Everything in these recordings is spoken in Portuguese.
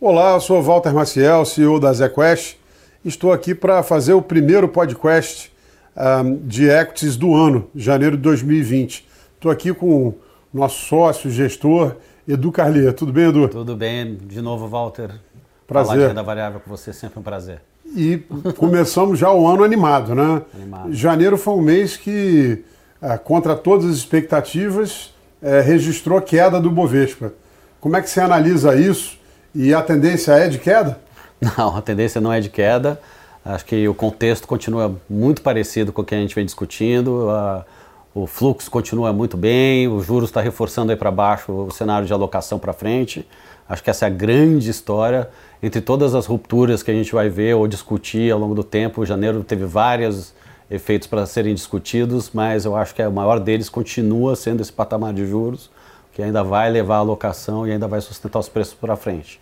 Olá, eu sou Walter Maciel, CEO da ZQuest. Estou aqui para fazer o primeiro podcast um, de equities do ano, janeiro de 2020. Estou aqui com o nosso sócio, gestor, Edu Carlier. Tudo bem, Edu? Tudo bem. De novo, Walter. Prazer. Falar de renda variável com você é sempre um prazer. E começamos já o ano animado, né? Animado. Janeiro foi um mês que, ah, contra todas as expectativas, eh, registrou queda do Bovespa. Como é que você analisa isso? E a tendência é de queda? Não, a tendência não é de queda. Acho que o contexto continua muito parecido com o que a gente vem discutindo. A, o fluxo continua muito bem, os juros está reforçando aí para baixo o cenário de alocação para frente. Acho que essa é a grande história. Entre todas as rupturas que a gente vai ver ou discutir ao longo do tempo, janeiro teve vários efeitos para serem discutidos, mas eu acho que o maior deles continua sendo esse patamar de juros, que ainda vai levar a alocação e ainda vai sustentar os preços para frente.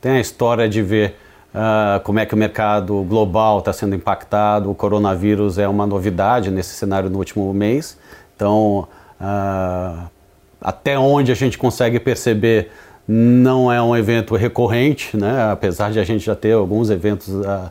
Tem a história de ver uh, como é que o mercado global está sendo impactado, o coronavírus é uma novidade nesse cenário no último mês, então uh, até onde a gente consegue perceber não é um evento recorrente, né? apesar de a gente já ter alguns eventos uh,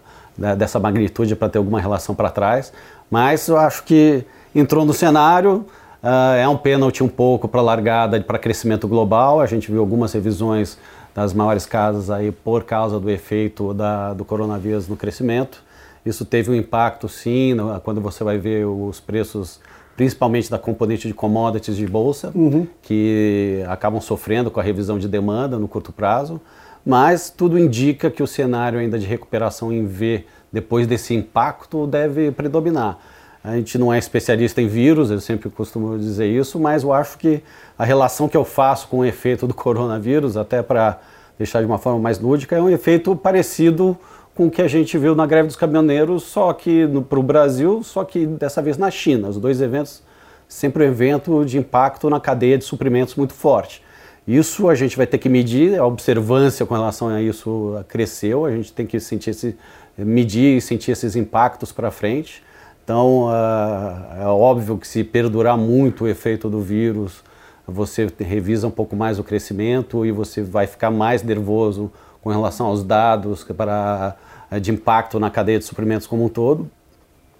dessa magnitude para ter alguma relação para trás, mas eu acho que entrou no cenário, uh, é um pênalti um pouco para largada, para crescimento global, a gente viu algumas revisões das maiores casas aí por causa do efeito da, do coronavírus no crescimento. Isso teve um impacto sim, no, quando você vai ver os preços principalmente da componente de commodities de bolsa, uhum. que acabam sofrendo com a revisão de demanda no curto prazo, mas tudo indica que o cenário ainda de recuperação em V, depois desse impacto, deve predominar. A gente não é especialista em vírus, eu sempre costumo dizer isso, mas eu acho que a relação que eu faço com o efeito do coronavírus, até para deixar de uma forma mais lúdica, é um efeito parecido com o que a gente viu na greve dos caminhoneiros, só que para o Brasil, só que dessa vez na China. Os dois eventos, sempre um evento de impacto na cadeia de suprimentos muito forte. Isso a gente vai ter que medir, a observância com relação a isso cresceu, a gente tem que sentir esse, medir e sentir esses impactos para frente. Então, uh, é óbvio que se perdurar muito o efeito do vírus, você revisa um pouco mais o crescimento e você vai ficar mais nervoso com relação aos dados para eh, de impacto na cadeia de suprimentos como um todo,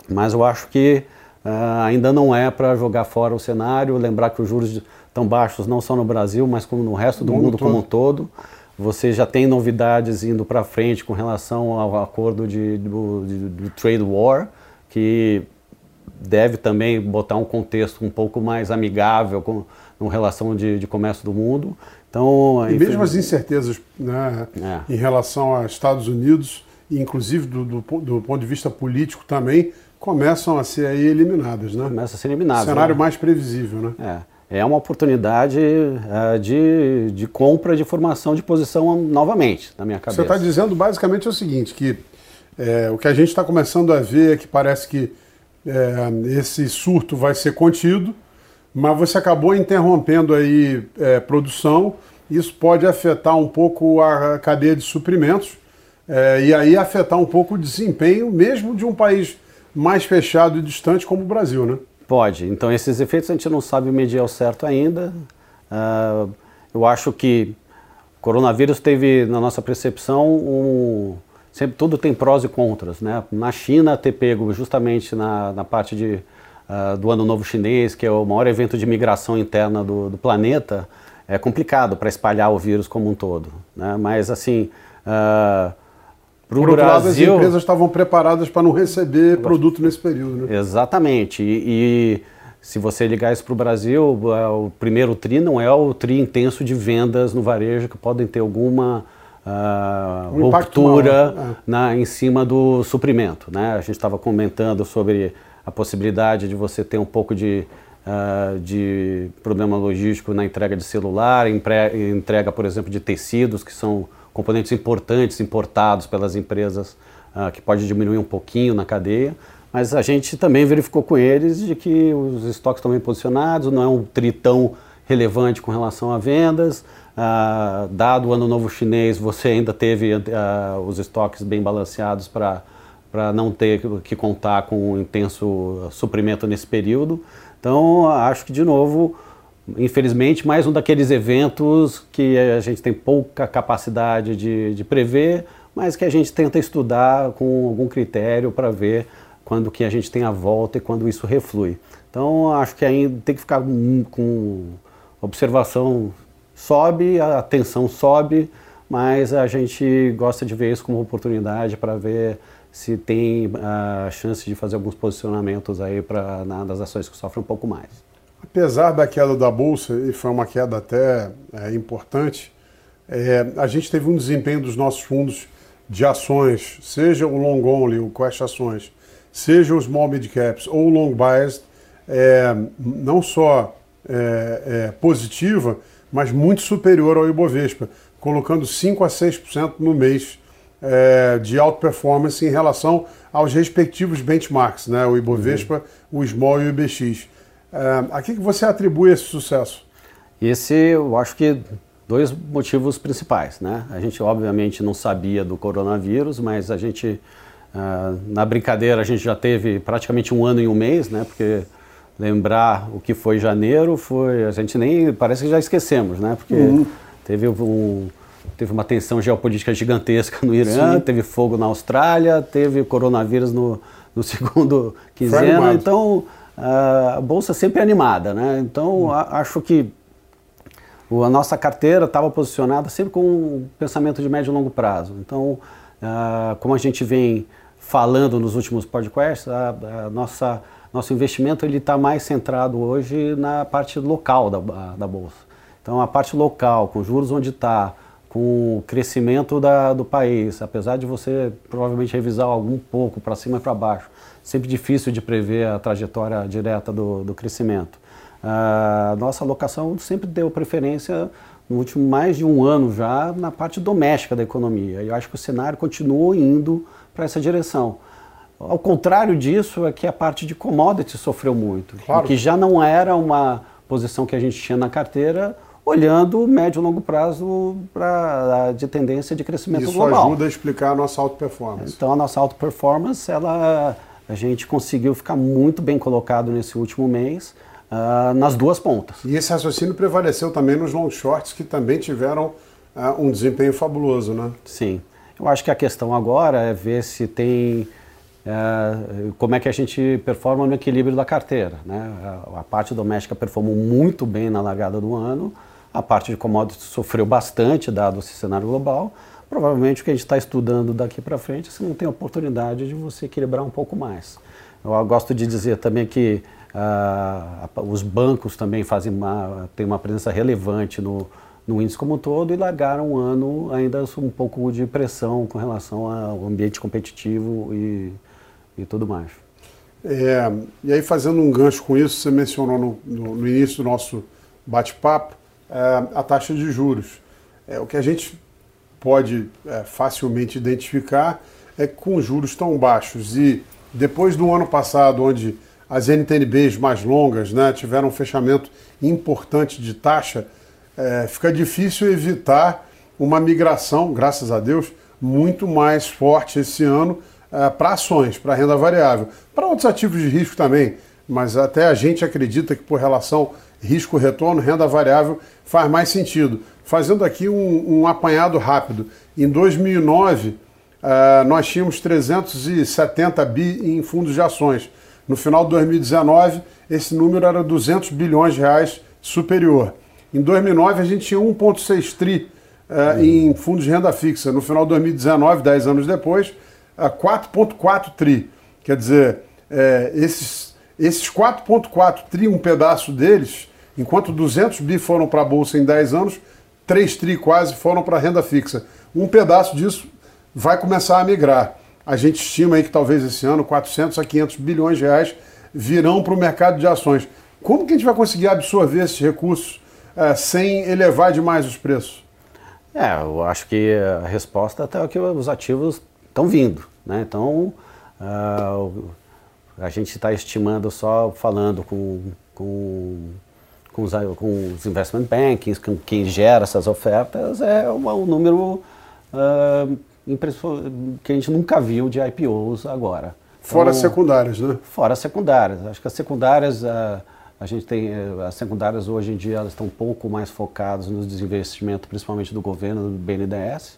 mas eu acho que uh, ainda não é para jogar fora o cenário, lembrar que os juros tão baixos não só no Brasil, mas como no resto do mundo, mundo como um todo. Você já tem novidades indo para frente com relação ao acordo de, do, de, do trade war, que deve também botar um contexto um pouco mais amigável com, com relação de, de comércio do mundo. Então, e mesmo as incertezas né, é. em relação aos Estados Unidos, inclusive do, do, do, ponto de vista político também, começam a ser eliminadas, né? Começa a ser eliminadas. Cenário né? mais previsível, né? É. É uma oportunidade uh, de, de compra de formação de posição novamente, na minha cabeça. Você está dizendo basicamente o seguinte, que é, o que a gente está começando a ver é que parece que é, esse surto vai ser contido, mas você acabou interrompendo aí é, produção, isso pode afetar um pouco a cadeia de suprimentos, é, e aí afetar um pouco o desempenho mesmo de um país mais fechado e distante como o Brasil, né? Pode. Então esses efeitos a gente não sabe medir ao certo ainda. Uh, eu acho que o coronavírus teve, na nossa percepção, um, sempre tudo tem prós e contras, né? Na China ter pego justamente na, na parte de, uh, do Ano Novo Chinês, que é o maior evento de migração interna do, do planeta, é complicado para espalhar o vírus como um todo, né? Mas assim uh, para o Brasil, lado, as empresas estavam preparadas para não receber produto nesse período. Né? Exatamente. E, e, se você ligar isso para o Brasil, é, o primeiro TRI não é o TRI intenso de vendas no varejo, que podem ter alguma uh, um ruptura é. na, em cima do suprimento. Né? A gente estava comentando sobre a possibilidade de você ter um pouco de, uh, de problema logístico na entrega de celular, entrega, por exemplo, de tecidos, que são componentes importantes importados pelas empresas, uh, que pode diminuir um pouquinho na cadeia, mas a gente também verificou com eles de que os estoques estão bem posicionados, não é um tritão relevante com relação a vendas. Uh, dado o ano novo chinês, você ainda teve uh, os estoques bem balanceados para não ter que contar com um intenso suprimento nesse período. Então, acho que, de novo, infelizmente, mais um daqueles eventos que a gente tem pouca capacidade de, de prever, mas que a gente tenta estudar com algum critério para ver quando que a gente tem a volta e quando isso reflui. Então, acho que ainda tem que ficar com observação sobe, a tensão sobe, mas a gente gosta de ver isso como oportunidade para ver se tem a chance de fazer alguns posicionamentos aí para das ações que sofrem um pouco mais. Apesar da queda da bolsa e foi uma queda até é, importante, é, a gente teve um desempenho dos nossos fundos de ações, seja o long only, o Quest ações, seja os small mid caps ou o long biased, é, não só é, é, positiva, mas muito superior ao Ibovespa, colocando 5 a 6% no mês é, de outperformance em relação aos respectivos benchmarks, né? o Ibovespa, uhum. o Small e o IBX. É, a que, você atribui esse sucesso? Esse, eu acho que dois motivos principais, né? A gente obviamente não sabia do coronavírus, mas a gente uh, na brincadeira a gente já teve praticamente um ano e um mês, né? Porque lembrar o que foi janeiro foi a gente nem parece que já esquecemos, né? Porque uhum. teve um teve uma tensão geopolítica gigantesca no Irã, Sim. teve fogo na Austrália, teve coronavírus no, no segundo quinzena, então a bolsa sempre é animada, né? Então uhum. acho que a nossa carteira estava posicionada sempre com um pensamento de médio e longo prazo. Então, como a gente vem falando nos últimos podcasts, a, a nossa nosso investimento ele está mais centrado hoje na parte local da, da bolsa. Então, a parte local, com juros onde está, com o crescimento da, do país, apesar de você provavelmente revisar algum pouco para cima e para baixo, sempre difícil de prever a trajetória direta do, do crescimento. A nossa alocação sempre deu preferência no último mais de um ano já na parte doméstica da economia. E eu acho que o cenário continua indo para essa direção. Ao contrário disso, é que a parte de commodities sofreu muito, claro. que já não era uma posição que a gente tinha na carteira, olhando médio e longo prazo pra, de tendência de crescimento Isso global. Isso ajuda a explicar a nossa auto performance. Então a nossa auto performance, ela, a gente conseguiu ficar muito bem colocado nesse último mês uh, nas duas pontas. E esse raciocínio prevaleceu também nos long shorts, que também tiveram uh, um desempenho fabuloso, né? Sim. Eu acho que a questão agora é ver se tem é, como é que a gente performa no equilíbrio da carteira. Né? A, parte doméstica performou muito bem na largada do ano, a parte de commodities sofreu bastante, dado esse cenário global. Provavelmente o que a gente está estudando daqui para frente, você não tem oportunidade de você equilibrar um pouco mais. Eu gosto de dizer também que uh, os bancos também fazem uma, têm uma presença relevante no, no índice como um todo e largaram um ano ainda um pouco de pressão com relação ao ambiente competitivo e e tudo mais. É, e aí, fazendo um gancho com isso, você mencionou no, no, no início do nosso bate-papo é, a taxa de juros. É, o que a gente pode é, facilmente identificar é que com juros tão baixos e depois do ano passado, onde as NTNBs mais longas né, tiveram um fechamento importante de taxa, é, fica difícil evitar uma migração, graças a Deus, muito mais forte esse ano uh, para ações, para renda variável, para outros ativos de risco também, mas até a gente acredita que por relação risco-retorno, renda variável faz mais sentido. Fazendo aqui um, um apanhado rápido, em 2009 uh, eh, nós tínhamos 370 bi em fundos de ações. No final de 2019 esse número era 200 bilhões de reais superior. Em 2009 a gente tinha 1,6 tri uh, em fundos de renda fixa. No final de 2019, 10 anos depois, 4,4 tri. Quer dizer, é, esses, esses 4,4 tri, um pedaço deles, enquanto 200 bi foram para a Bolsa em 10 anos, 3 tri quase foram para a renda fixa. Um pedaço disso vai começar a migrar. A gente estima aí que talvez esse ano 400 a 500 bilhões de reais virão para o mercado de ações. Como que a gente vai conseguir absorver esses recursos é, sem elevar demais os preços? É, eu acho que a resposta até é que os ativos estão vindo. Né? Então, uh, a gente está estimando só falando com, com, com, os, com os investment bankings, com quem gera essas ofertas, é um, um número uh, que a gente nunca viu de IPOs agora. Fora então, secundárias, né? Fora secundárias. Acho que as secundárias, uh, A gente tem as secundárias hoje em dia elas estão um pouco mais focadas no desinvestimento, principalmente do governo, do BNDES.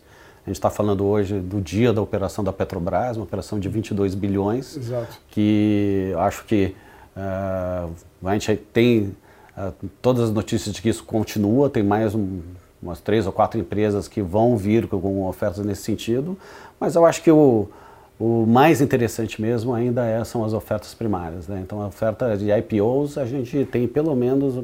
A gente está falando hoje do dia da operação da Petrobras, uma operação de 22 bilhões, Exato. que acho que uh, a gente tem uh, todas as notícias de que isso continua, tem mais um, umas três ou quatro empresas que vão vir com ofertas nesse sentido, mas eu acho que o, o mais interessante mesmo ainda é, são as ofertas primárias. Né? Então, a oferta de IPOs, a gente tem pelo menos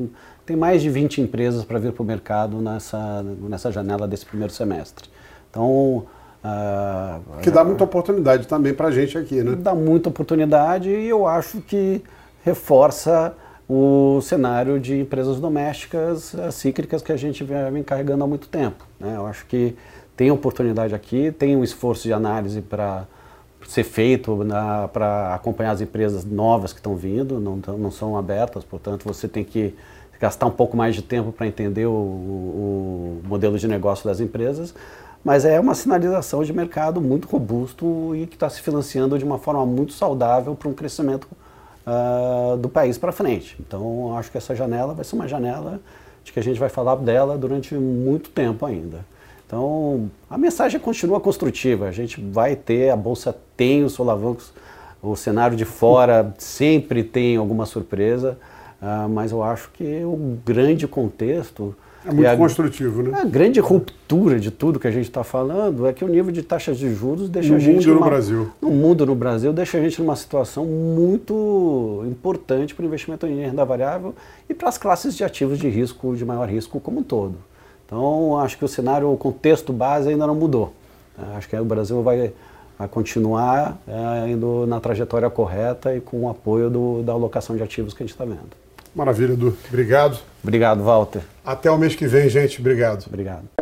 tem mais de 20 empresas para vir para o mercado nessa, nessa janela desse primeiro semestre. Então. Uh, que dá muita oportunidade também para a gente aqui, né? Dá muita oportunidade e eu acho que reforça o cenário de empresas domésticas cíclicas que a gente vem carregando há muito tempo. Né? Eu acho que tem oportunidade aqui, tem um esforço de análise para ser feito para acompanhar as empresas novas que estão vindo, não, não são abertas, portanto você tem que gastar um pouco mais de tempo para entender o, o, modelo de negócio das empresas, mas é uma sinalização de mercado muito robusto e que está se financiando de uma forma muito saudável para um crescimento uh, do país para frente. Então, acho que essa janela vai ser uma janela de que a gente vai falar dela durante muito tempo ainda. Então, a mensagem continua construtiva. A gente vai ter, a Bolsa tem os solavancos, o cenário de fora sempre tem alguma surpresa, uh, mas eu acho que o grande contexto é muito a, construtivo, né? A grande ruptura de tudo que a gente está falando é que o nível de taxas de juros deixa no a gente. Mundo numa, no Brasil. No mundo no Brasil, deixa a gente numa situação muito importante para o investimento em renda variável e para as classes de ativos de risco, de maior risco como um todo. Então, acho que o cenário, o contexto base ainda não mudou. É, acho que o Brasil vai, vai continuar é, indo na trajetória correta e com o apoio do, da alocação de ativos que a gente está vendo. Maravilha, Edu. Obrigado. Obrigado, Walter. Até o mês que vem, gente. Obrigado. Obrigado.